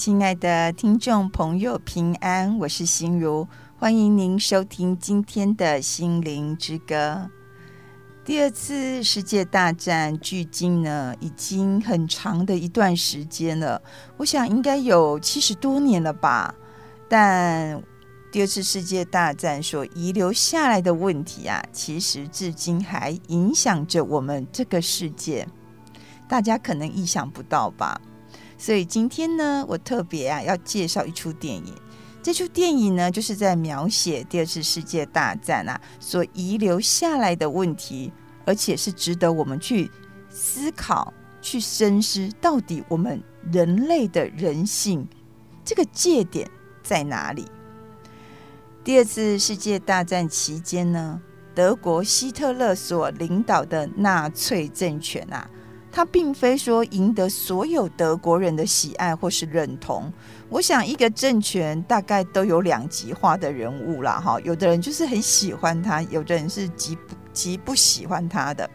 亲爱的听众朋友，平安，我是心如，欢迎您收听今天的心灵之歌。第二次世界大战距今呢，已经很长的一段时间了，我想应该有七十多年了吧。但第二次世界大战所遗留下来的问题啊，其实至今还影响着我们这个世界，大家可能意想不到吧。所以今天呢，我特别啊要介绍一出电影。这出电影呢，就是在描写第二次世界大战啊所遗留下来的问题，而且是值得我们去思考、去深思，到底我们人类的人性这个界点在哪里？第二次世界大战期间呢，德国希特勒所领导的纳粹政权啊。他并非说赢得所有德国人的喜爱或是认同。我想，一个政权大概都有两极化的人物啦，哈，有的人就是很喜欢他，有的人是极不极不喜欢他的。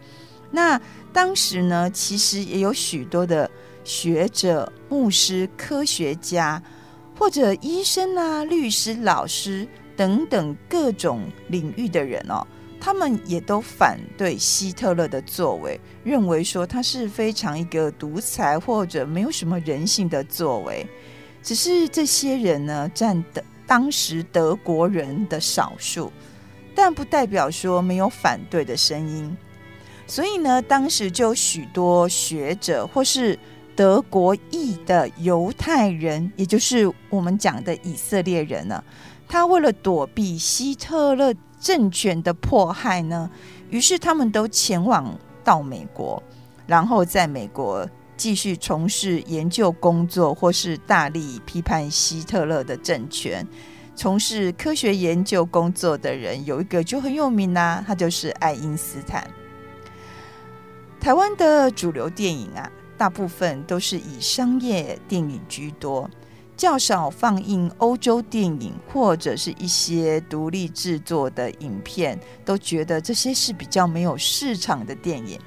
那当时呢，其实也有许多的学者、牧师、科学家，或者医生啊、律师、老师等等各种领域的人哦。他们也都反对希特勒的作为，认为说他是非常一个独裁或者没有什么人性的作为。只是这些人呢，占的当时德国人的少数，但不代表说没有反对的声音。所以呢，当时就有许多学者或是德国裔的犹太人，也就是我们讲的以色列人呢，他为了躲避希特勒。政权的迫害呢，于是他们都前往到美国，然后在美国继续从事研究工作，或是大力批判希特勒的政权。从事科学研究工作的人有一个就很有名啦、他就是爱因斯坦。台湾的主流电影啊，大部分都是以商业电影居多。较少放映欧洲电影或者是一些独立制作的影片，都觉得这些是比较没有市场的电影。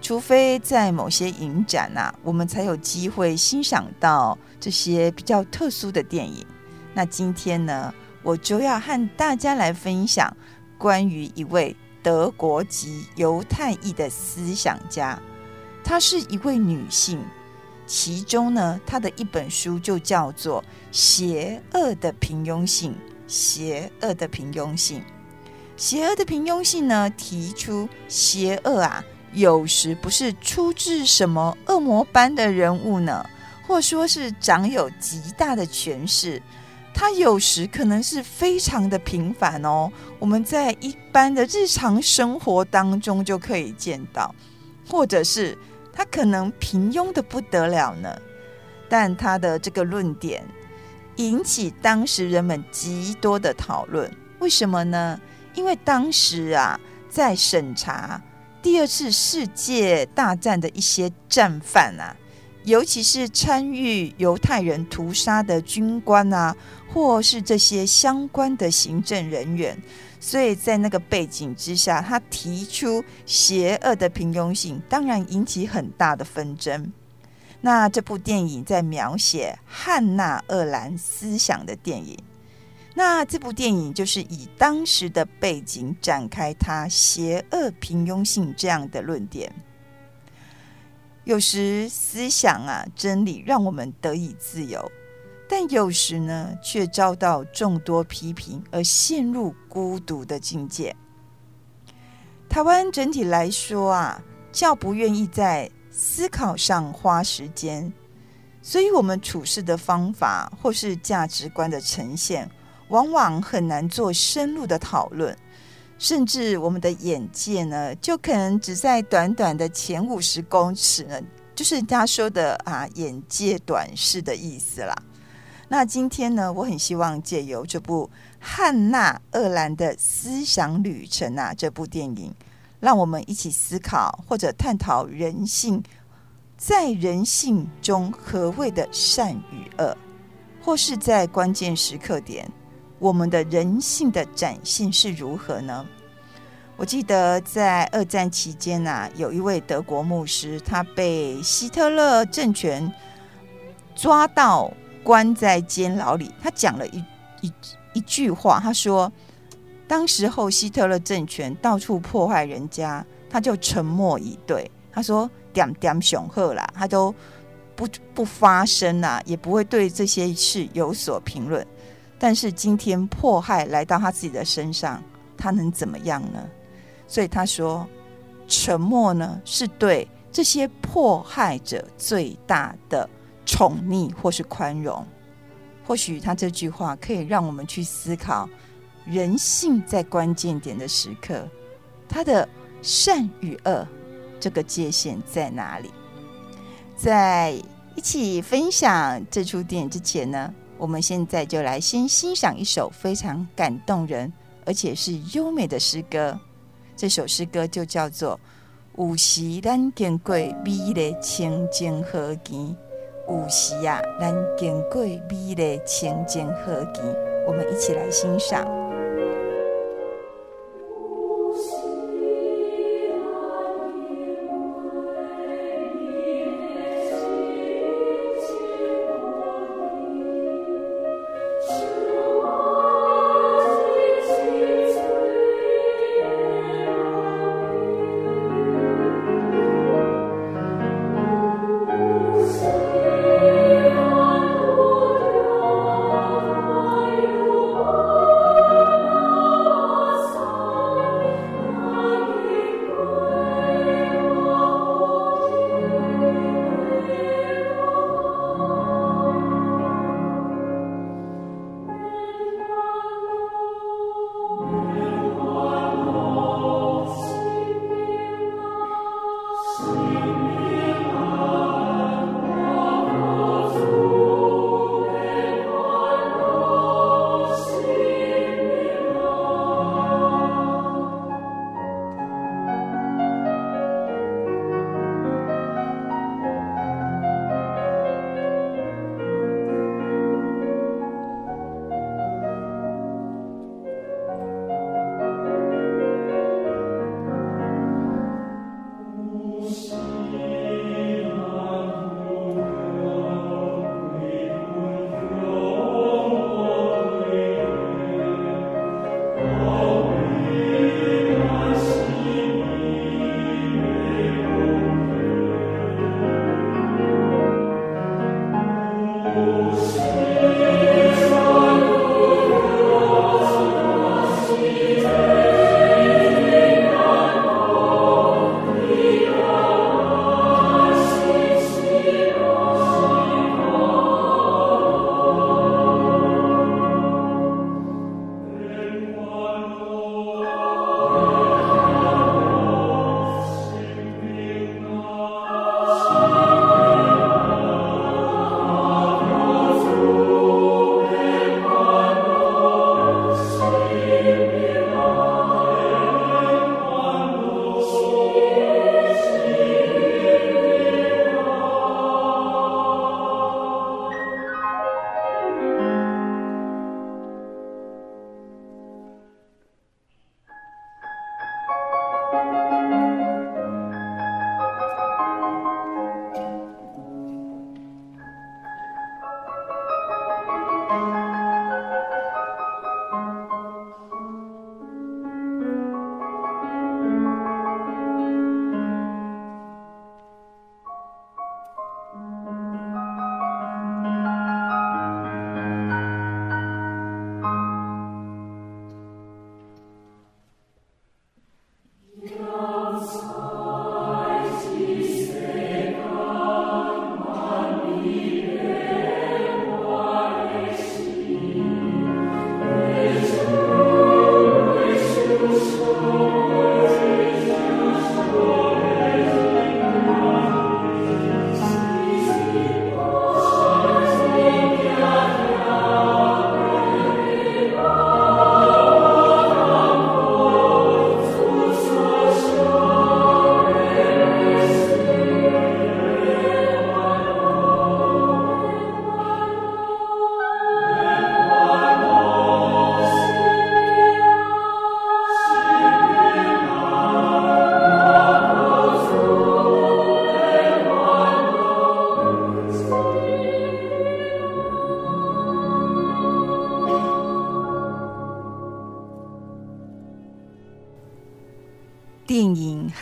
除非在某些影展啊，我们才有机会欣赏到这些比较特殊的电影。那今天呢，我就要和大家来分享关于一位德国籍犹太裔的思想家，她是一位女性。其中呢，他的一本书就叫做《邪恶的平庸性》。邪恶的平庸性，邪恶的平庸性呢，提出邪恶啊，有时不是出自什么恶魔般的人物呢，或说是长有极大的权势，他有时可能是非常的平凡哦。我们在一般的日常生活当中就可以见到，或者是。他可能平庸的不得了呢，但他的这个论点引起当时人们极多的讨论。为什么呢？因为当时啊，在审查第二次世界大战的一些战犯啊，尤其是参与犹太人屠杀的军官啊，或是这些相关的行政人员。所以在那个背景之下，他提出邪恶的平庸性，当然引起很大的纷争。那这部电影在描写汉纳鄂兰思想的电影，那这部电影就是以当时的背景展开他邪恶平庸性这样的论点。有时思想啊，真理让我们得以自由。但有时呢，却遭到众多批评而陷入孤独的境界。台湾整体来说啊，较不愿意在思考上花时间，所以我们处事的方法或是价值观的呈现，往往很难做深入的讨论，甚至我们的眼界呢，就可能只在短短的前五十公尺呢，就是人家说的啊，眼界短视的意思啦。那今天呢，我很希望借由这部汉娜·厄兰的思想旅程啊，这部电影，让我们一起思考或者探讨人性，在人性中何谓的善与恶，或是在关键时刻点，我们的人性的展现是如何呢？我记得在二战期间啊，有一位德国牧师，他被希特勒政权抓到。关在监牢里，他讲了一一一句话，他说：“当时候希特勒政权到处破坏人家，他就沉默以对。”他说：“点点雄鹤啦，他都不不发声啦，也不会对这些事有所评论。但是今天迫害来到他自己的身上，他能怎么样呢？所以他说，沉默呢，是对这些迫害者最大的宠溺或是宽容。或许他这句话可以让我们去思考，人性在关键点的时刻，他的善与恶。”这个界限在哪里？在一起分享这出电影之前呢，我们现在就来先欣赏一首非常感动人，而且是优美的诗歌。这首诗歌就叫做《有时咱经过美丽清净河墘》，有时啊，咱经过美丽清净河景，我们一起来欣赏。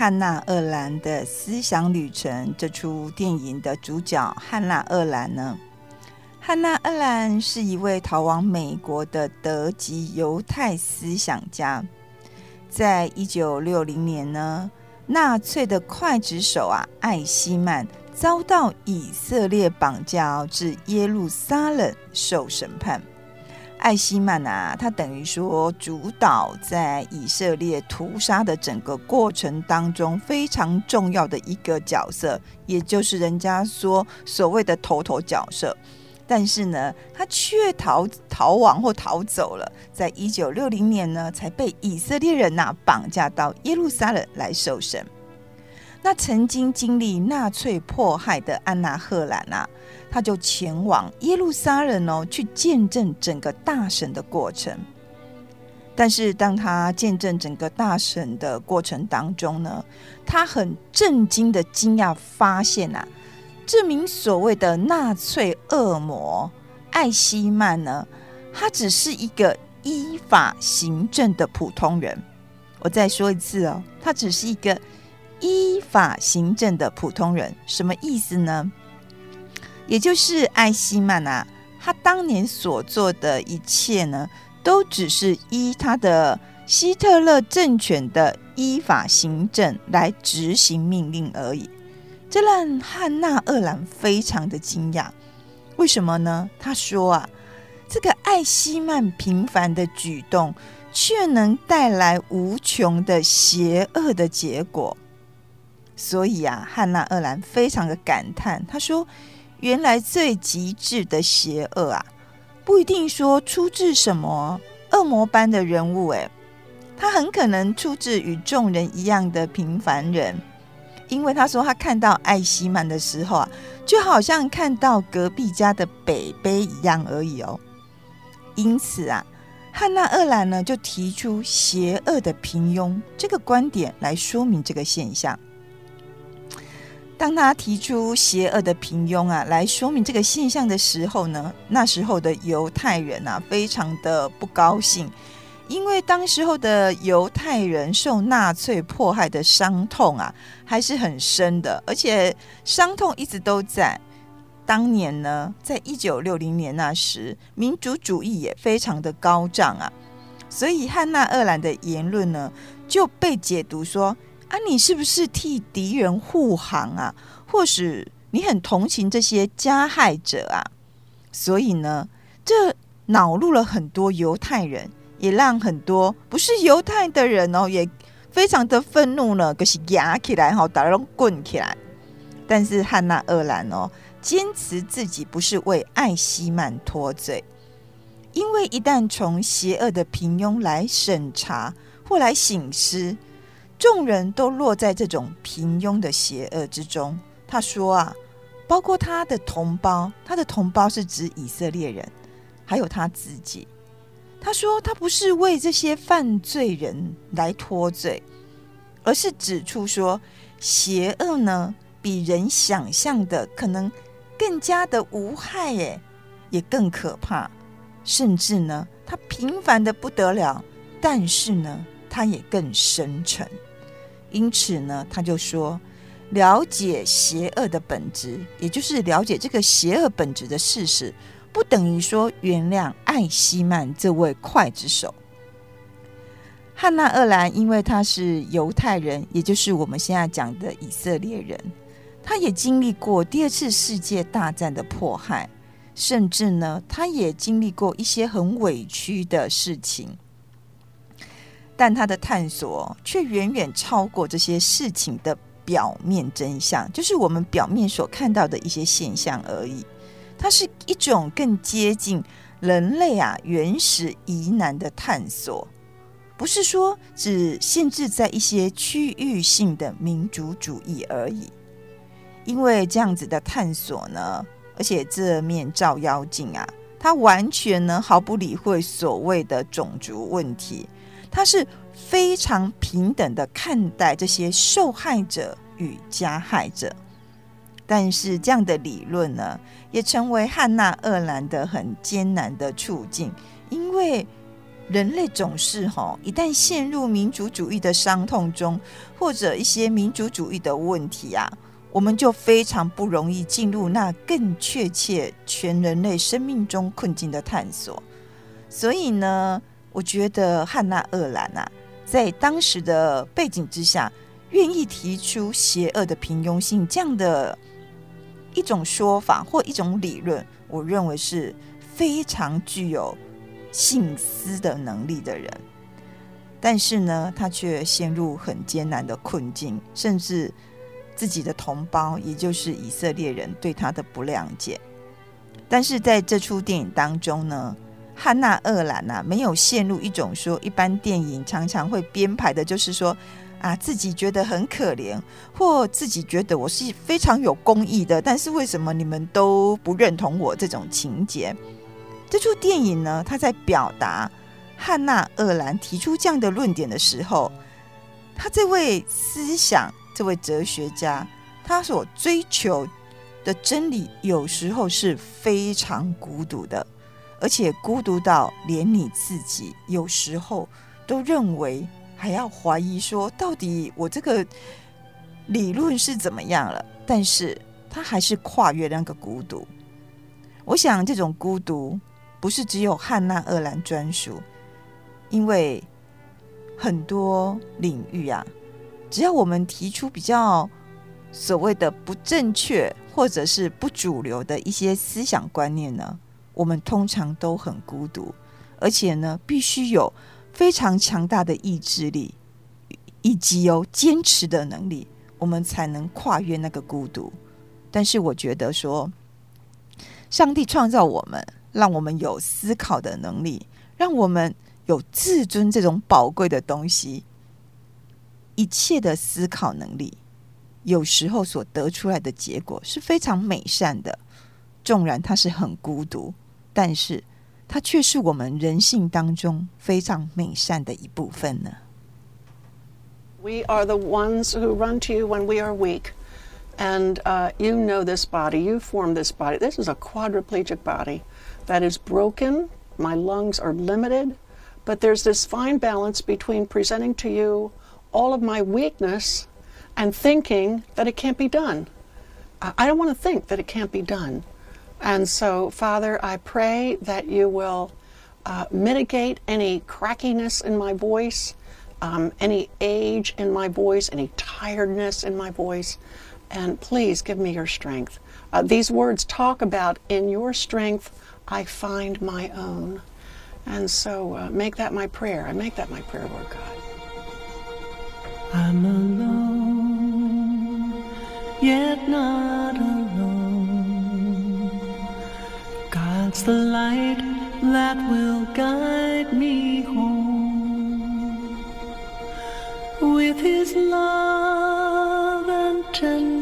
汉娜·厄兰的思想旅程》这出电影的主角汉娜·厄兰呢？汉娜·厄兰是一位逃往美国的德籍犹太思想家。在一九六零年呢，纳粹的刽子手啊，艾希曼遭到以色列绑架至耶路撒冷受审判。艾希曼啊，他等于说主导在以色列屠杀的整个过程当中非常重要的一个角色，也就是人家说所谓的头头角色。但是呢，他却逃逃亡或逃走了，在一九六零年呢，才被以色列人呐、绑架到耶路撒冷来受审。那曾经经历纳粹迫害的安娜·赫兰啊，他就前往耶路撒冷哦，去见证整个大审的过程。但是当他见证整个大审的过程当中呢，他很震惊的惊讶发现啊。这名所谓的纳粹恶魔艾希曼呢，他只是一个依法行政的普通人。我再说一次哦，他只是一个依法行政的普通人。什么意思呢？也就是艾希曼啊，他当年所做的一切呢，都只是依他的希特勒政权的依法行政来执行命令而已。这让汉娜·鄂兰非常的惊讶，为什么呢？他说啊，这个艾希曼平凡的举动，却能带来无穷的邪恶的结果。所以啊，汉娜·厄兰非常的感叹，他说：“原来最极致的邪恶啊，不一定说出自什么恶魔般的人物，诶，他很可能出自与众人一样的平凡人。”因为他说他看到艾希曼的时候啊，就好像看到隔壁家的北北一样而已哦。因此啊，汉娜·厄兰呢就提出邪恶的平庸这个观点来说明这个现象。当他提出邪恶的平庸啊来说明这个现象的时候呢，那时候的犹太人啊非常的不高兴。因为当时候的犹太人受纳粹迫害的伤痛啊，还是很深的，而且伤痛一直都在。当年呢，在一九六零年那时，民族主义也非常的高涨啊，所以汉娜·鄂兰的言论呢，就被解读说：啊，你是不是替敌人护航啊？或许你很同情这些加害者啊？所以呢，这恼怒了很多犹太人。也让很多不是犹太的人哦，也非常的愤怒呢，可是压起来哈，打那种滚起来。但是汉娜·鄂兰哦，坚持自己不是为艾希曼脱罪，因为一旦从邪恶的平庸来审查或来省思，众人都落在这种平庸的邪恶之中。他说啊，包括他的同胞，他的同胞是指以色列人，还有他自己。他说：“他不是为这些犯罪人来脱罪，而是指出说，邪恶呢比人想象的可能更加的无害，诶，也更可怕，甚至呢，他平凡的不得了，但是呢，他也更深沉。因此呢，他就说，了解邪恶的本质，也就是了解这个邪恶本质的事实。”不等于说原谅艾希曼这位刽子手。汉娜·鄂兰，因为他是犹太人，也就是我们现在讲的以色列人，他也经历过第二次世界大战的迫害，甚至呢，他也经历过一些很委屈的事情。但他的探索却远远超过这些事情的表面真相，就是我们表面所看到的一些现象而已。它是一种更接近人类啊原始疑难的探索，不是说只限制在一些区域性的民族主义而已。因为这样子的探索呢，而且这面照妖镜啊，它完全呢毫不理会所谓的种族问题，他是非常平等的看待这些受害者与加害者。但是这样的理论呢，也成为汉娜·厄兰的很艰难的处境，因为人类总是哈，一旦陷入民族主义的伤痛中，或者一些民族主义的问题啊，我们就非常不容易进入那更确切全人类生命中困境的探索。所以呢，我觉得汉娜·厄兰啊，在当时的背景之下，愿意提出邪恶的平庸性这样的一种说法或一种理论，我认为是非常具有性思的能力的人。但是呢，他却陷入很艰难的困境，甚至自己的同胞，也就是以色列人对他的不谅解。但是在这出电影当中呢，汉娜·厄兰呐，没有陷入一种说一般电影常常会编排的，就是说啊，自己觉得很可怜，或自己觉得我是非常有公义的，但是为什么你们都不认同我这种情节？这出电影呢，他在表达汉娜·厄兰提出这样的论点的时候，他这位思想、这位哲学家，他所追求的真理，有时候是非常孤独的。而且孤独到连你自己有时候都认为还要怀疑说，到底我这个理论是怎么样了？但是他还是跨越那个孤独。我想这种孤独不是只有汉娜·鄂兰专属，因为很多领域啊，只要我们提出比较所谓的不正确或者是不主流的一些思想观念呢。我们通常都很孤独，而且呢，必须有非常强大的意志力，以及有坚持的能力，我们才能跨越那个孤独。但是，我觉得说，上帝创造我们，让我们有思考的能力，让我们有自尊这种宝贵的东西。一切的思考能力，有时候所得出来的结果是非常美善的，纵然它是很孤独。但是，它却是我们人性当中非常美善的一部分呢。We are the ones who run to you when we are weak, and uh, you know this body. You form this body. This is a quadriplegic body that is broken. My lungs are limited, but there's this fine balance between presenting to you all of my weakness and thinking that it can't be done. I don't want to think that it can't be done. And so, Father, I pray that you will uh, mitigate any crackiness in my voice, um, any age in my voice, any tiredness in my voice, and please give me your strength. Uh, these words talk about, in your strength, I find my own. And so, uh, make that my prayer. I make that my prayer, Lord God. I'm alone, yet not alone. God's the light that will guide me home. With His love and tenderness,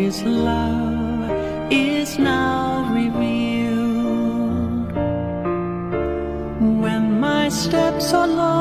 His love is now revealed. When my steps are lost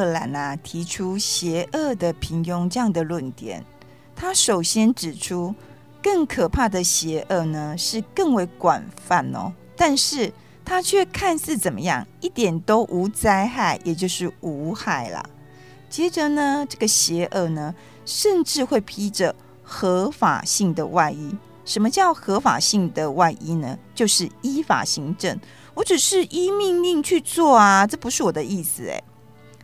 鄂兰啊提出邪恶的平庸这样的论点，他首先指出，更可怕的邪恶呢是更为广泛哦，但是它却看似怎么样，一点都无灾害，也就是无害啦。接着呢，这个邪恶呢，甚至会披着合法性的外衣。什么叫合法性的外衣呢？就是依法行政，我只是依命令去做啊，这不是我的意思诶。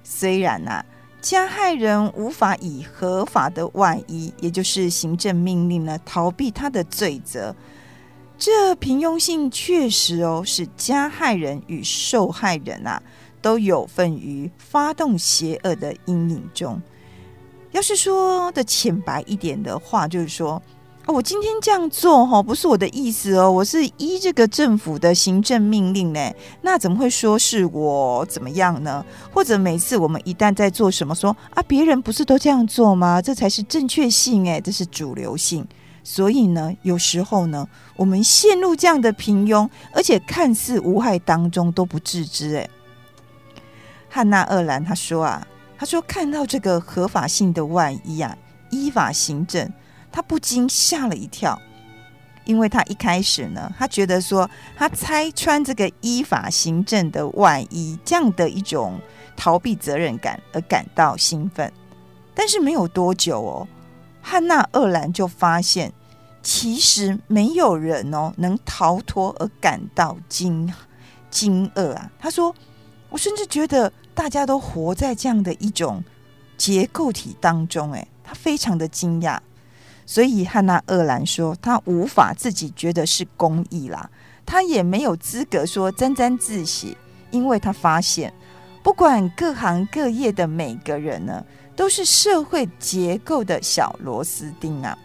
虽然呐、加害人无法以合法的外衣，也就是行政命令呢，逃避他的罪责。这平庸性确实哦，使加害人与受害人啊都有份于发动邪恶的阴影中。要是说的浅白一点的话，就是说。哦，我今天这样做哈，不是我的意思哦，我是依这个政府的行政命令呢。那怎么会说是我怎么样呢？或者每次我们一旦在做什么，说啊，别人不是都这样做吗？这才是正确性哎，这是主流性。所以呢，有时候呢，我们陷入这样的平庸，而且看似无害当中都不自知哎。汉娜·鄂兰他说啊，他说看到这个合法性的外衣啊，依法行政。他不禁吓了一跳，因为他一开始呢，他觉得说他拆穿这个依法行政的外衣，这样的一种逃避责任感而感到兴奋。但是没有多久哦，汉娜·厄兰就发现，其实没有人哦能逃脱而感到惊惊愕啊。他说：“我甚至觉得大家都活在这样的一种结构体当中。”哎，他非常的惊讶。所以汉娜·厄兰说，他无法自己觉得是公益啦，他也没有资格说沾沾自喜，因为他发现，不管各行各业的每个人呢，都是社会结构的小螺丝钉啊。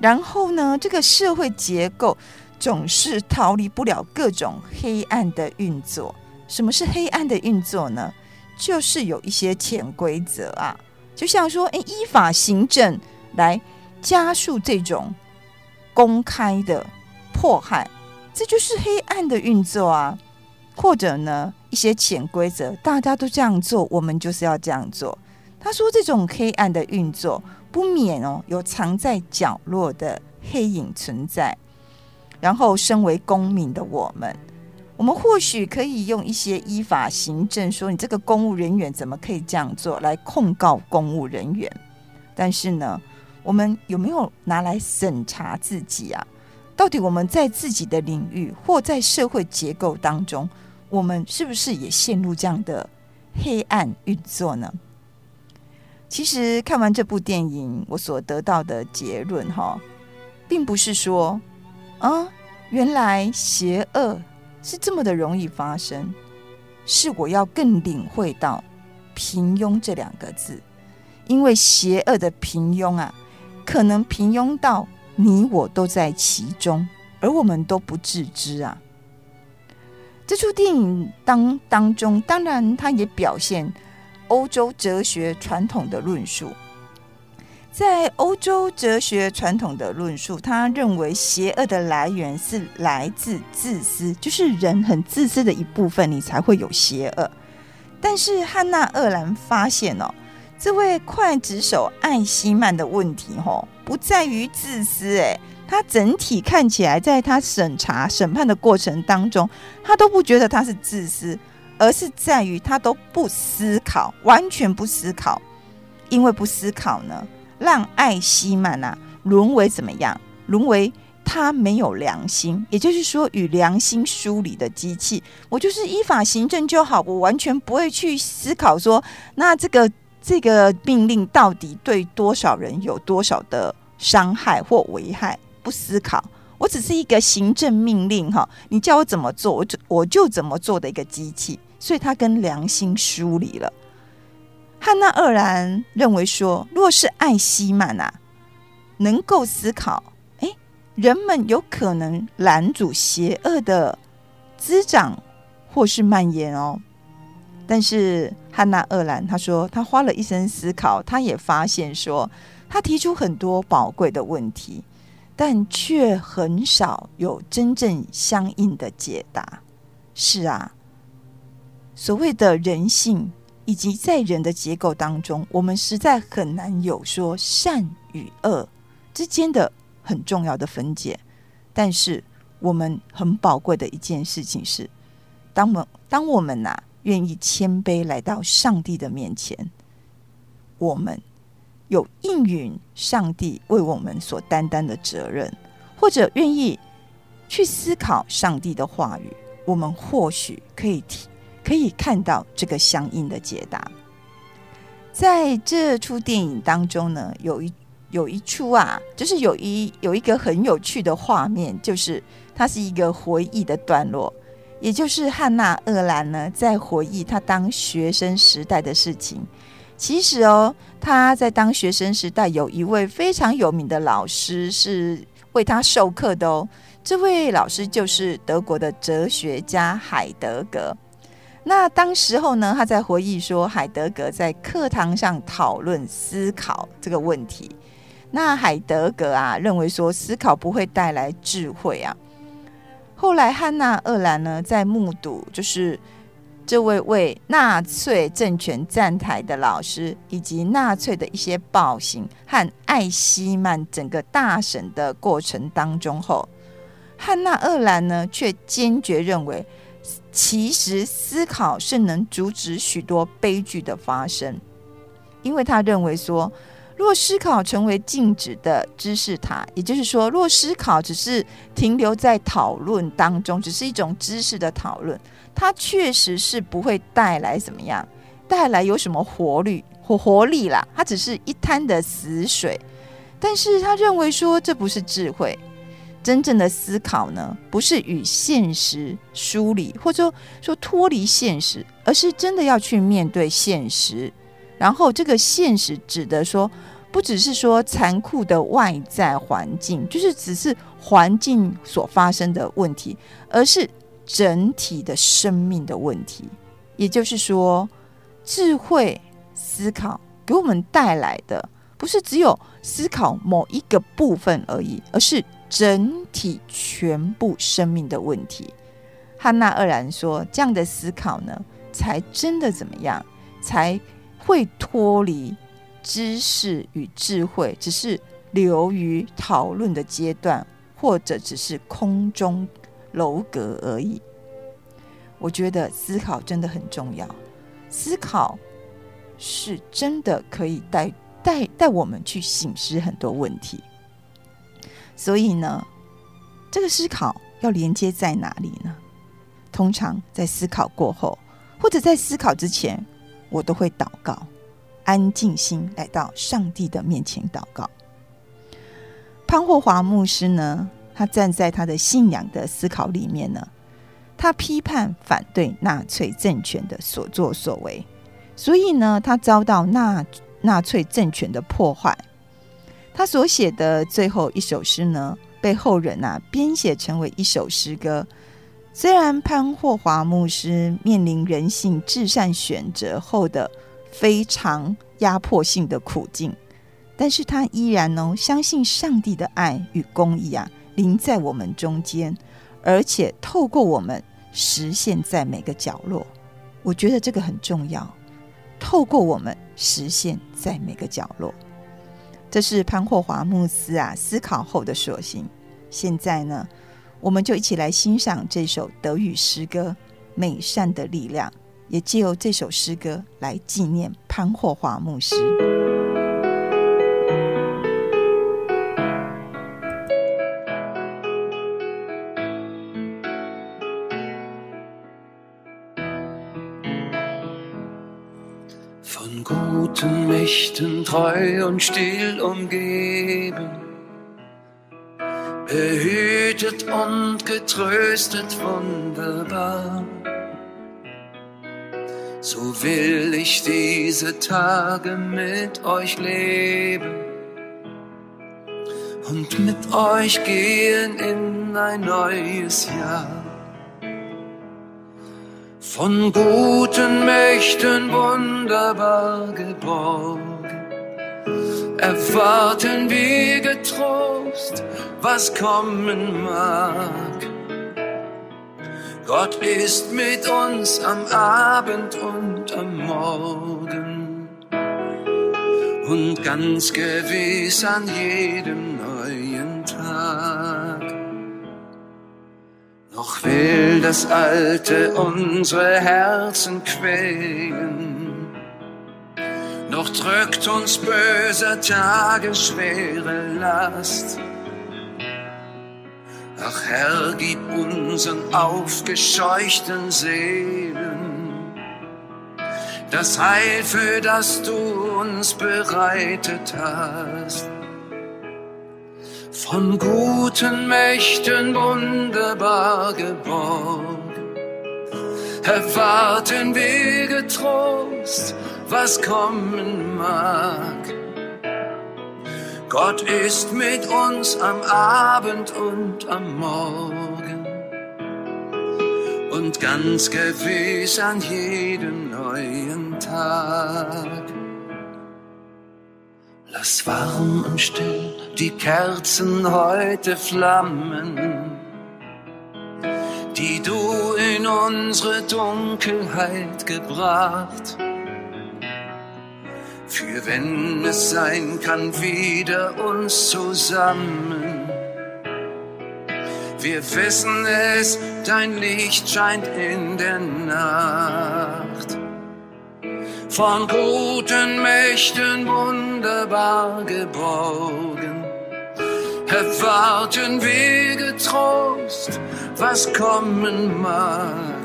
然后呢，这个社会结构总是逃离不了各种黑暗的运作。什么是黑暗的运作呢？就是有一些潜规则啊，就像说，诶，依法行政来。加速这种公开的迫害，这就是黑暗的运作啊！或者呢，一些潜规则，大家都这样做，我们就是要这样做。他说，这种黑暗的运作不免哦，有藏在角落的黑影存在。然后，身为公民的我们，我们或许可以用一些依法行政，说你这个公务人员怎么可以这样做，来控告公务人员。但是呢，我们有没有拿来审查自己啊？到底我们在自己的领域或在社会结构当中，我们是不是也陷入这样的黑暗运作呢？其实看完这部电影，我所得到的结论哈，并不是说啊，原来邪恶是这么的容易发生，是我要更领会到平庸这两个字，因为邪恶的平庸啊，可能平庸到你我都在其中，而我们都不自知啊。这出电影当当中，当然它也表现欧洲哲学传统的论述。在欧洲哲学传统的论述，他认为邪恶的来源是来自自私，就是人很自私的一部分，你才会有邪恶。但是汉娜·鄂兰发现哦，这位刽子手艾希曼的问题哦，不在于自私，诶。他整体看起来，在他审查审判的过程当中，他都不觉得他是自私，而是在于他都不思考，完全不思考。因为不思考呢，让艾希曼啊沦为怎么样？沦为他没有良心，也就是说与良心疏离的机器。我就是依法行政就好，我完全不会去思考说，那这个这个命令到底对多少人有多少的伤害或危害。不思考，我只是一个行政命令哈，你叫我怎么做，我就我就怎么做的一个机器，所以他跟良心疏离了。汉娜·鄂兰认为说，若是艾希曼啊能够思考，哎，人们有可能拦阻邪恶的滋长或是蔓延哦。但是汉娜·厄兰他说，他花了一生思考，他也发现说，他提出很多宝贵的问题。但却很少有真正相应的解答。是啊，所谓的人性，以及在人的结构当中，我们实在很难有说善与恶之间的很重要的分解。但是，我们很宝贵的一件事情是，当我们当我们呐、愿意谦卑来到上帝的面前，我们。有应允上帝为我们所担当的责任，或者愿意去思考上帝的话语，我们或许可以提，可以看到这个相应的解答。在这出电影当中呢，有一有一出啊，就是有一有一个很有趣的画面，就是它是一个回忆的段落，也就是汉娜·鄂兰呢在回忆他当学生时代的事情。其实哦，他在当学生时代有一位非常有名的老师是为他授课的哦。这位老师就是德国的哲学家海德格。那当时候呢，他在回忆说，海德格在课堂上讨论思考这个问题。那海德格啊，认为说思考不会带来智慧啊。后来汉娜·厄兰呢，在目睹就是。这位为纳粹政权站台的老师，以及纳粹的一些暴行和艾希曼整个大审的过程当中后，汉娜·厄兰呢却坚决认为，其实思考是能阻止许多悲剧的发生，因为他认为说，若思考成为静止的知识塔，也就是说，若思考只是停留在讨论当中，只是一种知识的讨论。它确实是不会带来怎么样，带来有什么活力或活力啦。它只是一滩的死水。但是他认为说，这不是智慧，真正的思考呢，不是与现实疏离，或者说说脱离现实，而是真的要去面对现实。然后这个现实指的说，不只是说残酷的外在环境，就是只是环境所发生的问题，而是。整体的生命的问题，也就是说，智慧思考给我们带来的不是只有思考某一个部分而已，而是整体全部生命的问题。汉娜·鄂兰说：“这样的思考呢，才真的怎么样，才会脱离知识与智慧，只是流于讨论的阶段，或者只是空中。”楼阁而已。我觉得思考真的很重要，思考是真的可以带带带我们去醒思很多问题。所以呢，这个思考要连接在哪里呢？通常在思考过后，或者在思考之前，我都会祷告，安静心来到上帝的面前祷告。潘霍华牧师呢？他站在他的信仰的思考里面呢，他批判反对纳粹政权的所作所为，所以呢，他遭到纳纳粹政权的破坏。他所写的最后一首诗呢，被后人啊编写成为一首诗歌。虽然潘霍华牧师面临人性至善选择后的非常压迫性的苦境，但是他依然呢相信上帝的爱与公义啊临在我们中间，而且透过我们实现在每个角落。我觉得这个很重要，透过我们实现在每个角落。这是潘霍华牧师啊思考后的所行。现在呢，我们就一起来欣赏这首德语诗歌《美善的力量》，也借由这首诗歌来纪念潘霍华牧师。So will ich diese Tage mit euch leben und mit euch gehen in ein neues Jahr. Von guten Mächten wunderbar geborgen, erwarten wir getrost, was kommen mag Gott ist mit uns am Abend und am Morgen. Und ganz gewiss an jedem neuen Tag. Noch will das Alte unsere Herzen quälen, noch drückt uns böser Tage schwere Last Ach Herr, gib unseren aufgescheuchten Seelen das Heil, für das du uns bereitet hast. Von guten Mächten wunderbar geborgen, erwarten wir getrost, was kommen mag Gott ist mit uns am Abend und am Morgen und ganz gewiss an jedem neuen Tag. Lass warm und still die Kerzen heute flammen, die du in unsere Dunkelheit gebracht für wenn es sein kann, wieder uns zusammen. Wir wissen es, dein Licht scheint in der Nacht. Von guten Mächten wunderbar geborgen, erwarten wir getrost, was kommen mag.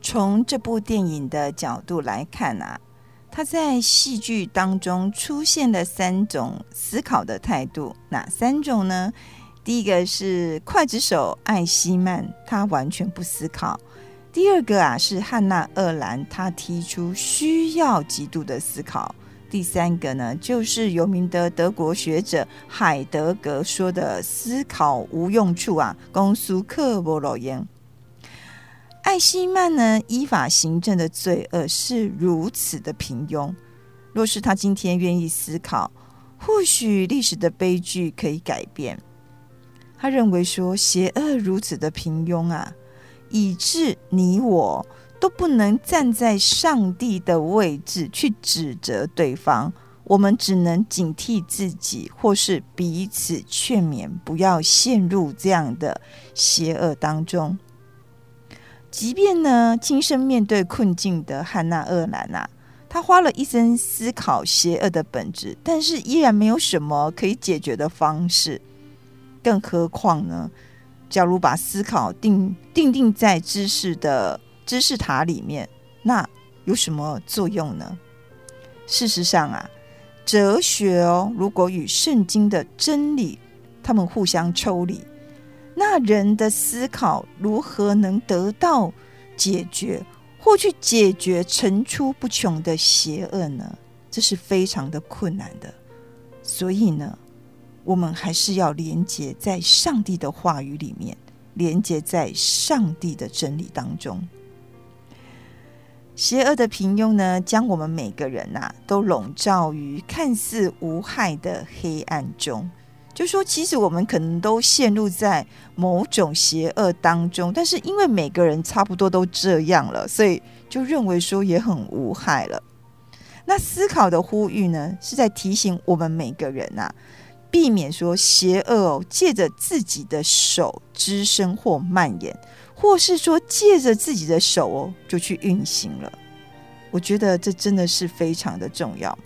从这部电影的角度来看啊，他在戏剧当中出现了三种思考的态度，哪三种呢？第一个是刽子手艾希曼，他完全不思考；第二个啊是汉娜·鄂兰，他提出需要极度的思考；第三个呢，就是有名的德国学者海德格说的“思考无用处”啊，公苏克伯罗言。艾希曼呢，依法行政的罪恶是如此的平庸，若是他今天愿意思考，或许历史的悲剧可以改变。他认为说，邪恶如此的平庸啊，以致你我都不能站在上帝的位置去指责对方，我们只能警惕自己，或是彼此劝勉，不要陷入这样的邪恶当中。即便呢，亲身面对困境的汉娜·厄兰啊，他花了一生思考邪恶的本质，但是依然没有什么可以解决的方式。更何况呢？假如把思考定定定在知识的知识塔里面，那有什么作用呢？事实上啊，哲学哦，如果与圣经的真理他们互相抽离，那人的思考如何能得到解决，或去解决层出不穷的邪恶呢？这是非常的困难的。所以呢，我们还是要连接在上帝的话语里面，连接在上帝的真理当中。邪恶的平庸呢，将我们每个人呐、啊，都笼罩于看似无害的黑暗中。就说，其实我们可能都陷入在某种邪恶当中，但是因为每个人差不多都这样了，所以就认为说也很无害了。那思考的呼吁呢，是在提醒我们每个人啊，避免说邪恶哦，借着自己的手滋生或蔓延，或是说借着自己的手哦就去运行了。我觉得这真的是非常的重要，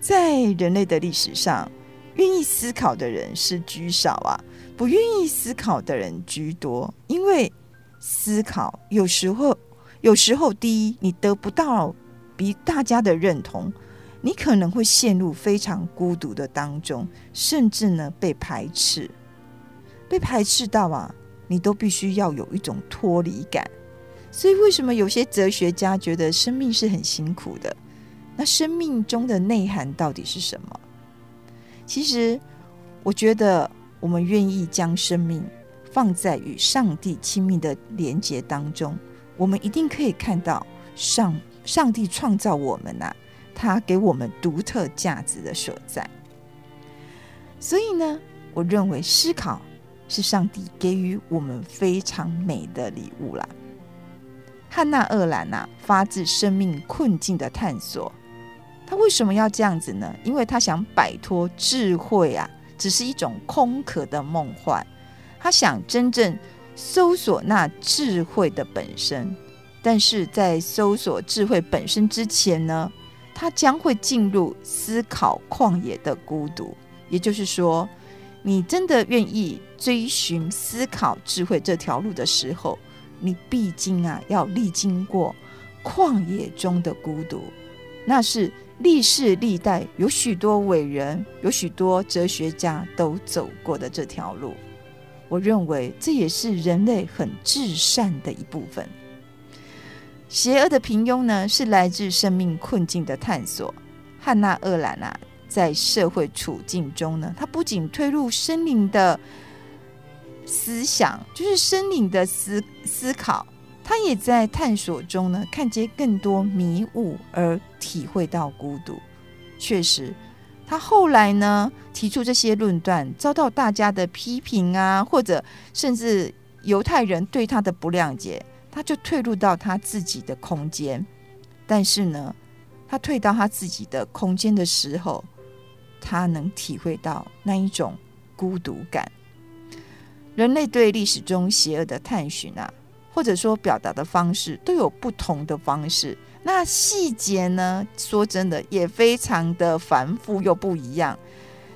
在人类的历史上。愿意思考的人是居少啊，不愿意思考的人居多。因为思考有时候，有时候第一，你得不到比大家的认同，你可能会陷入非常孤独的当中，甚至呢被排斥，被排斥到啊，你都必须要有一种脱离感。所以，为什么有些哲学家觉得生命是很辛苦的？那生命中的内涵到底是什么？其实，我觉得我们愿意将生命放在与上帝亲密的连结当中，我们一定可以看到上上帝创造我们呐、他给我们独特价值的所在。所以呢，我认为思考是上帝给予我们非常美的礼物啦。汉娜·厄兰呐，发自生命困境的探索。他为什么要这样子呢？因为他想摆脱智慧啊，只是一种空壳的梦幻。他想真正搜索那智慧的本身，但是在搜索智慧本身之前呢，他将会进入思考旷野的孤独。也就是说，你真的愿意追寻思考智慧这条路的时候，你必经啊，要历经过旷野中的孤独，那是。历世历代有许多伟人，有许多哲学家都走过的这条路，我认为这也是人类很至善的一部分。邪恶的平庸呢，是来自生命困境的探索。汉娜·厄兰啊，在社会处境中呢，他不仅推入生灵的思想，就是生灵的思思考。他也在探索中呢，看见更多迷雾，而体会到孤独。确实，他后来呢提出这些论断，遭到大家的批评啊，或者甚至犹太人对他的不谅解，他就退入到他自己的空间。但是呢，他退到他自己的空间的时候，他能体会到那一种孤独感。人类对历史中邪恶的探寻啊。或者说表达的方式都有不同的方式，那细节呢？说真的也非常的繁复又不一样。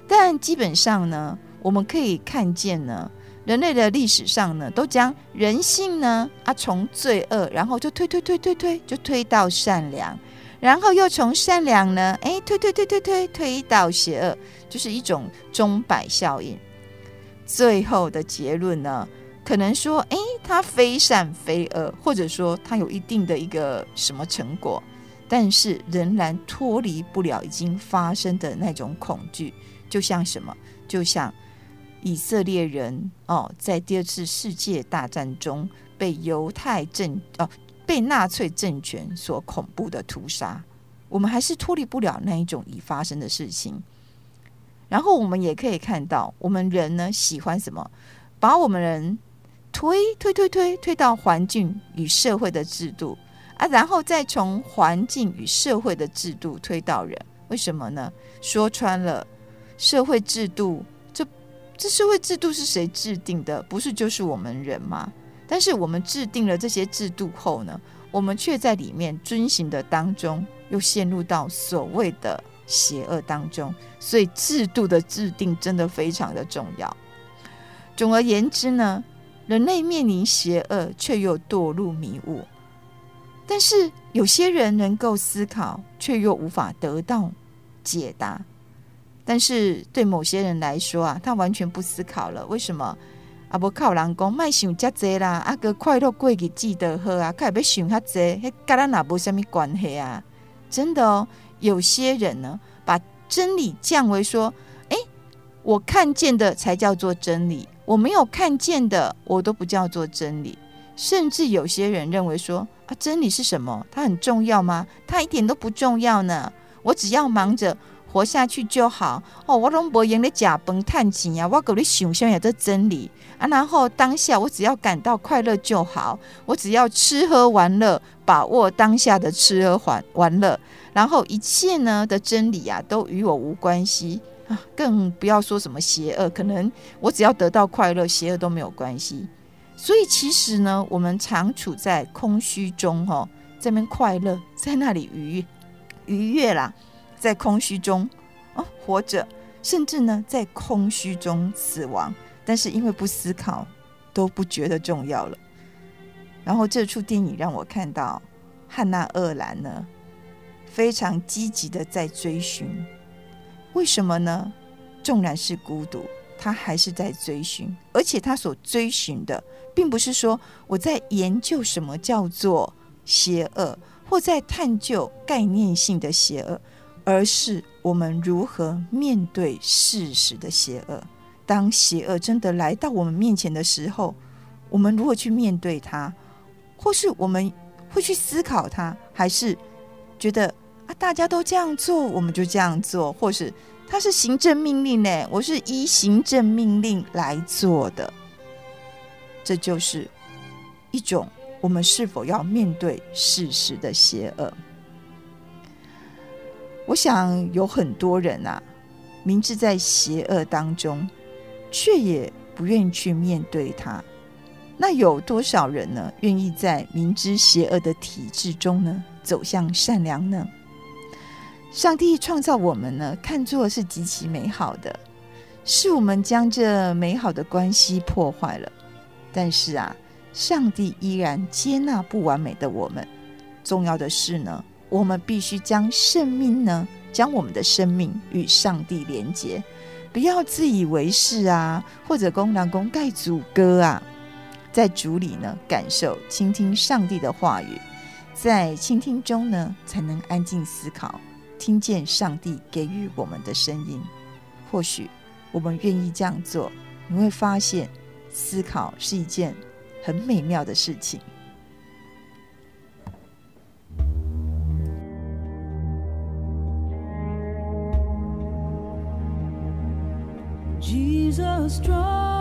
但基本上呢，我们可以看见呢，人类的历史上呢，都将人性呢啊从罪恶，然后就推推推推推，就推到善良，然后又从善良呢，哎推推推推推推到邪恶，就是一种钟摆效应。最后的结论呢？可能说，哎，他非善非恶，或者说他有一定的一个什么成果，但是仍然脱离不了已经发生的那种恐惧，就像什么？就像以色列人哦，在第二次世界大战中被犹太政哦被纳粹政权所恐怖的屠杀，我们还是脱离不了那一种已发生的事情。然后我们也可以看到，我们人呢喜欢什么？把我们人。推推推推推到环境与社会的制度啊，然后再从环境与社会的制度推到人，为什么呢？说穿了，社会制度，这社会制度是谁制定的？不是就是我们人吗？但是我们制定了这些制度后呢，我们却在里面遵循的当中，又陷入到所谓的邪恶当中，所以制度的制定真的非常的重要。总而言之呢，人类面临邪恶，却又堕入迷雾。但是有些人能够思考，却又无法得到解答。但是对某些人来说啊，他完全不思考了。为什么？啊，不靠人讲，卖想遮济啦，啊个快乐过日子得好啊，较要想较济，迄跟咱也无什么关系啊。真的哦，有些人呢，把真理降为说，诶，我看见的才叫做真理，我没有看见的，我都不叫做真理。甚至有些人认为说，啊，真理是什么？它很重要吗？它一点都不重要呢。我只要忙着。活下去就好哦，我拢无用咧食饭趁钱呀，我够你想象也这真理啊。然后当下我只要感到快乐就好，我只要吃喝玩乐，把握当下的吃喝玩玩乐，然后一切呢的真理啊都与我无关系啊，更不要说什么邪恶，可能我只要得到快乐，邪恶都没有关系。所以其实呢，我们常处在空虚中哦，这边快乐，在那里愉愉悦啦。在空虚中哦活着，甚至呢在空虚中死亡，但是因为不思考，都不觉得重要了。然后这出电影让我看到汉娜·厄兰呢，非常积极的在追寻。为什么呢？纵然是孤独，他还是在追寻，而且他所追寻的，并不是说我在研究什么叫做邪恶，或在探究概念性的邪恶。而是我们如何面对事实的邪恶。当邪恶真的来到我们面前的时候，我们如何去面对它？或是我们会去思考它，还是觉得啊，大家都这样做，我们就这样做？或是它是行政命令呢？我是依行政命令来做的。这就是一种我们是否要面对事实的邪恶。我想有很多人啊，明知在邪恶当中，却也不愿意去面对它。那有多少人呢？愿意在明知邪恶的体制中呢，走向善良呢？上帝创造我们呢，看作是极其美好的，是我们将这美好的关系破坏了。但是啊，上帝依然接纳不完美的我们。重要的是呢。我们必须将生命呢，将我们的生命与上帝连接，不要自以为是啊，或者公然公盖阻隔啊，在主里呢，感受、倾听上帝的话语，在倾听中呢，才能安静思考，听见上帝给予我们的声音。或许我们愿意这样做，你会发现，思考是一件很美妙的事情。Jesus strong.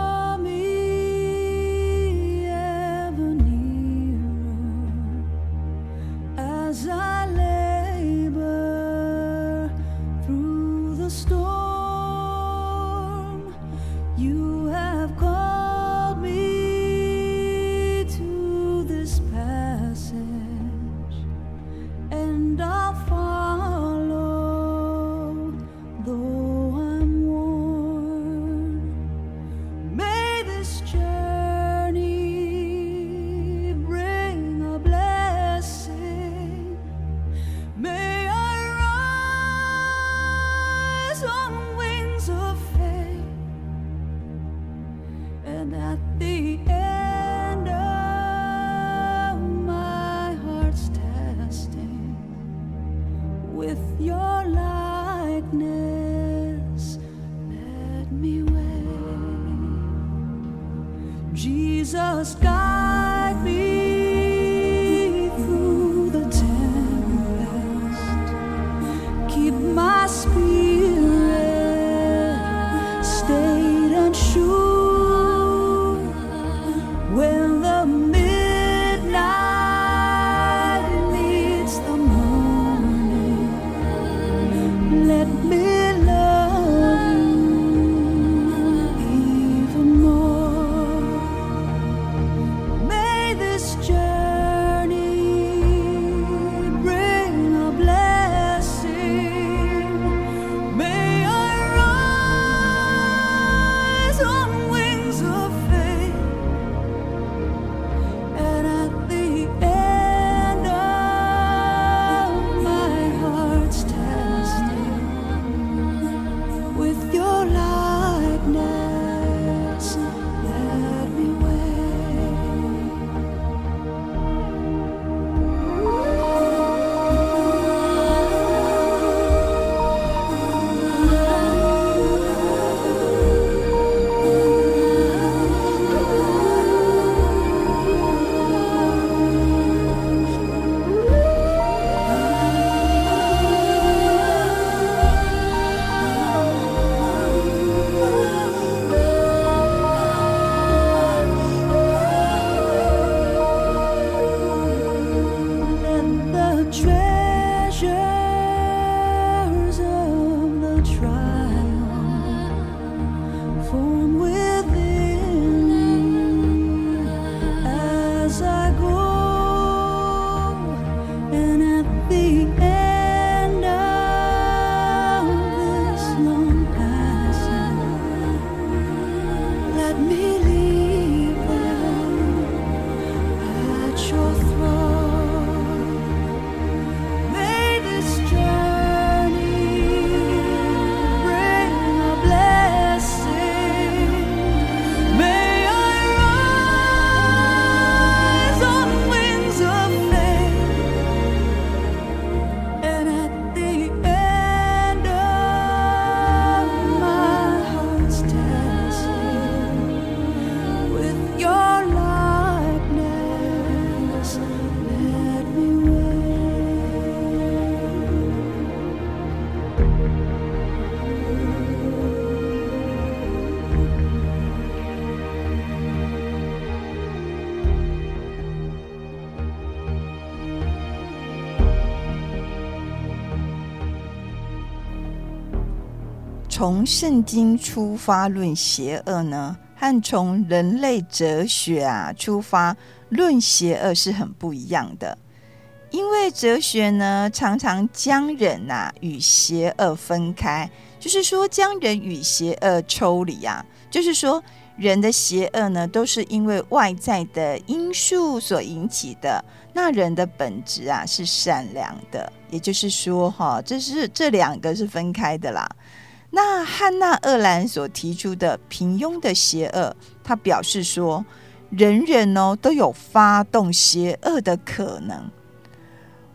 从圣经出发论邪恶呢，和从人类哲学啊出发论邪恶是很不一样的。因为哲学呢，常常将人呐、啊、与邪恶分开，就是说将人与邪恶抽离啊，就是说人的邪恶呢，都是因为外在的因素所引起的。那人的本质啊是善良的，也就是说哈，这是这两个是分开的啦。那汉娜·鄂兰所提出的平庸的邪恶，他表示说，人人哦都有发动邪恶的可能。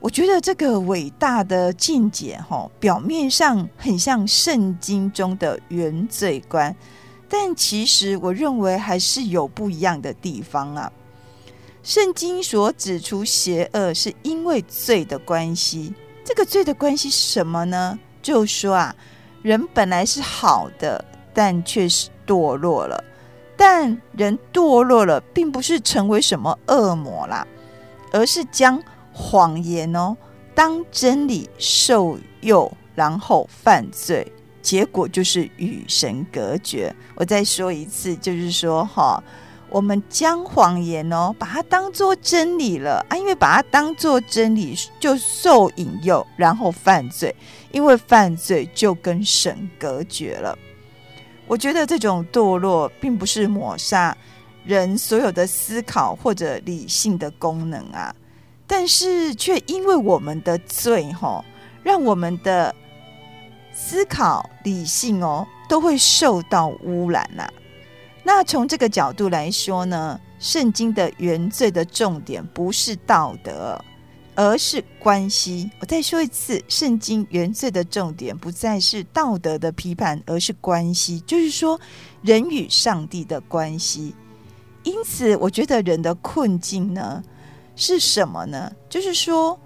我觉得这个伟大的见解，哈，表面上很像圣经中的原罪观，但其实我认为还是有不一样的地方啊。圣经所指出邪恶，是因为罪的关系。这个罪的关系是什么呢？就说啊，人本来是好的，但却是堕落了。但人堕落了，并不是成为什么恶魔啦，而是将。谎言哦，当真理受诱，然后犯罪，结果就是与神隔绝。我再说一次，就是说哈，我们将谎言哦，把它当做真理了啊，因为把它当做真理，就受引诱，然后犯罪，因为犯罪就跟神隔绝了。我觉得这种堕落，并不是抹杀人所有的思考或者理性的功能啊。但是却因为我们的罪，吼，让我们的思考、理性哦，都会受到污染呐。那从这个角度来说呢，圣经的原罪的重点不是道德，而是关系。我再说一次，圣经原罪的重点不再是道德的批判，而是关系，就是说人与上帝的关系。因此，我觉得人的困境呢，是什么呢？就是说，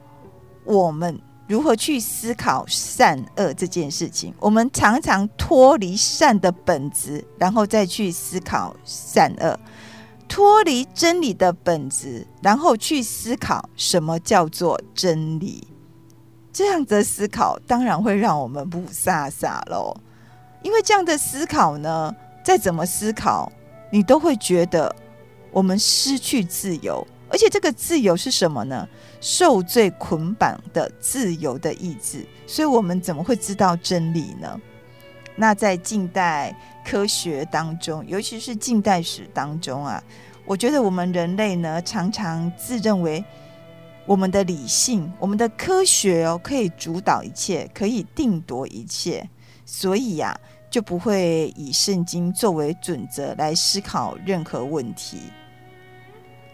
我们如何去思考善恶这件事情？我们常常脱离善的本质，然后再去思考善恶；脱离真理的本质，然后去思考什么叫做真理。这样的思考当然会让我们雾煞煞喽。因为这样的思考呢，再怎么思考，你都会觉得我们失去自由。而且这个自由是什么呢？受罪捆绑的自由的意志。所以我们怎么会知道真理呢？那在近代科学当中，尤其是近代史当中啊，我觉得我们人类呢，常常自认为我们的理性、我们的科学哦，可以主导一切，可以定夺一切，所以呀、就不会以圣经作为准则来思考任何问题。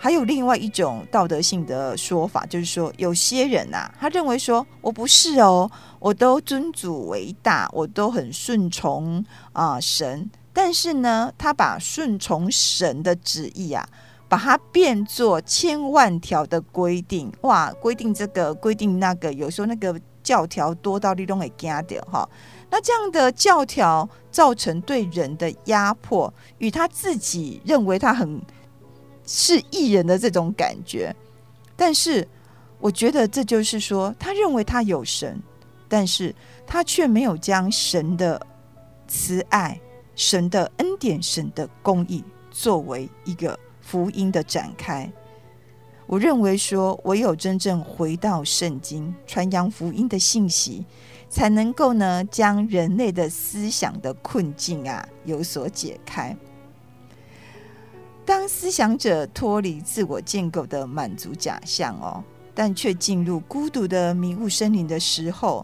还有另外一种道德性的说法，就是说有些人呐、啊，他认为说我不是哦，我都尊主为大，我都很顺从啊、神，但是呢，他把顺从神的旨意啊，把它变作千万条的规定，哇，规定这个规定那个，有时候那个教条多到你都会惊掉哈。那这样的教条造成对人的压迫，与他自己认为他很。是义人的这种感觉，但是我觉得这就是说，他认为他有神，但是他却没有将神的慈爱、神的恩典、神的公义作为一个福音的展开。我认为说，唯有真正回到圣经，传扬福音的信息，才能够呢，将人类的思想的困境啊有所解开。当思想者脱离自我建构的满足假象哦，但却进入孤独的迷雾森林的时候，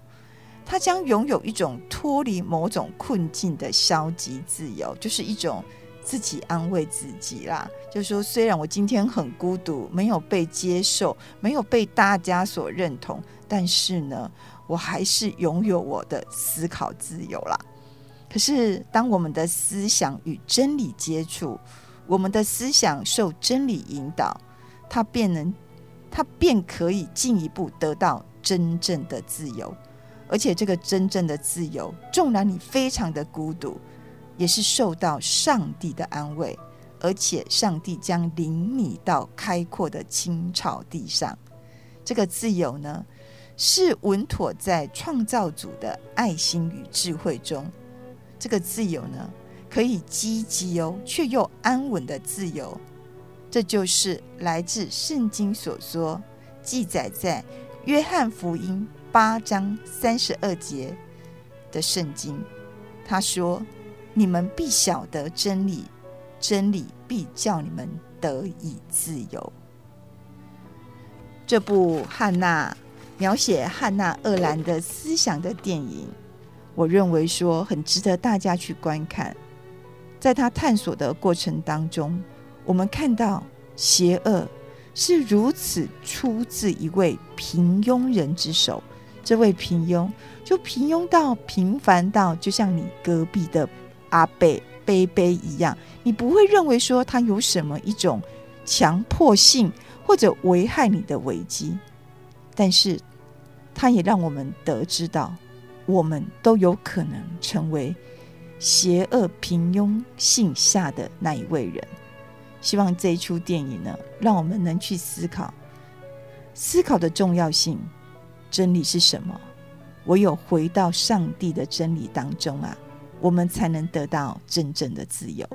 他将拥有一种脱离某种困境的消极自由，就是一种自己安慰自己啦。就是说，虽然我今天很孤独，没有被接受，没有被大家所认同，但是呢，我还是拥有我的思考自由啦。可是，当我们的思想与真理接触，我们的思想受真理引导，他便能，他便可以进一步得到真正的自由。而且，这个真正的自由，纵然你非常的孤独，也是受到上帝的安慰。而且，上帝将领你到开阔的青草地上。这个自由呢，是稳妥在创造主的爱心与智慧中。这个自由呢，可以积极哦，却又安稳的自由，这就是来自圣经所说，记载在约翰福音八章三十二节的圣经。他说：“你们必晓得真理，真理必叫你们得以自由。”这部汉娜描写汉娜·鄂兰的思想的电影，我认为说很值得大家去观看。在他探索的过程当中，我们看到邪恶是如此出自一位平庸人之手。这位平庸就平庸到平凡到，就像你隔壁的阿贝贝贝一样，你不会认为说他有什么一种强迫性或者危害你的危机，但是他也让我们得知到，我们都有可能成为邪恶平庸性下的那一位人。希望这一出电影呢，让我们能去思考，思考的重要性。真理是什么？唯有回到上帝的真理当中啊，我们才能得到真正的自由。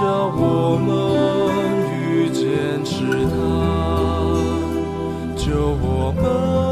叫我们遇见试探，救我们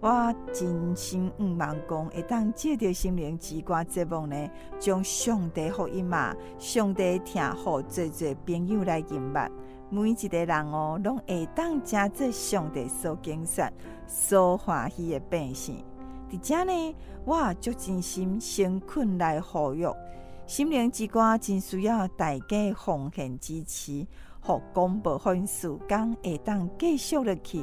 我真心毋茫讲，会当借着心灵之歌节目呢，将上帝福音嘛，上帝听互侪侪朋友来认捌。每一个人哦，拢会当加做上帝所敬善、所欢喜的百姓。伫遮呢，我足真心诚恳来呼吁，心灵之歌真需要大家奉献支持，互广播分时间会当继续落去。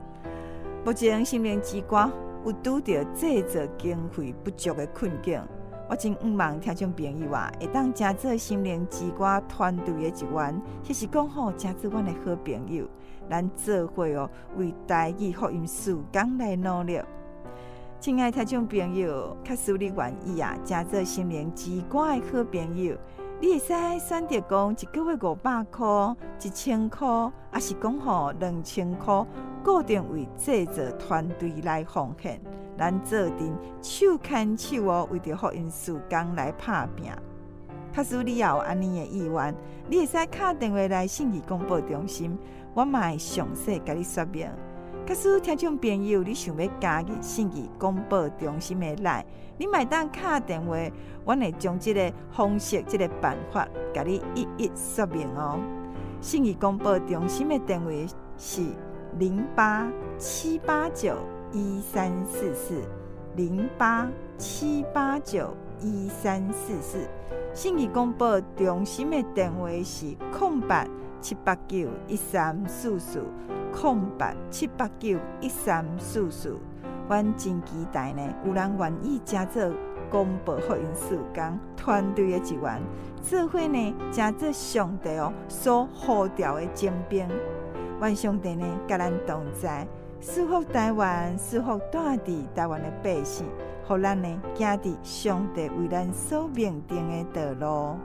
目前心灵之歌有拄着制作经费不足的困境，我真毋茫听众朋友啊，会当加做心灵之歌团队的一员，迄是讲好加做阮的好朋友，咱做伙哦，为台语福音事工来努力。亲爱听众朋友，假使你愿意啊，加做心灵之歌的好朋友，你会使选择讲一个月五百块、一千块，还是讲吼两千块？固定为制作团队来奉献，咱做阵手牵手哦，为着福音事工来拍拼。假使你也有安尼的意愿，你会使敲电话来信义广播中心，我嘛会详细甲你说明。假使听众朋友你想要加入信义广播中心的来，你买当敲电话，我会将这个方式、这个办法，甲你一一说明哦。信义公布中心的电话是。零八七八九一三四四，零八七八九一三四四。信义公布中心的电话是空白七八九一三四四，空白七八九一三四四。阮真期待呢，有人愿意加做广播福音事工团队的一员，做伙呢加做上帝哦所呼召的精兵。愿上帝呢，甲咱同在，赐福台湾，赐福大地台湾的百姓，互咱呢，行伫上帝为咱所命定的道路。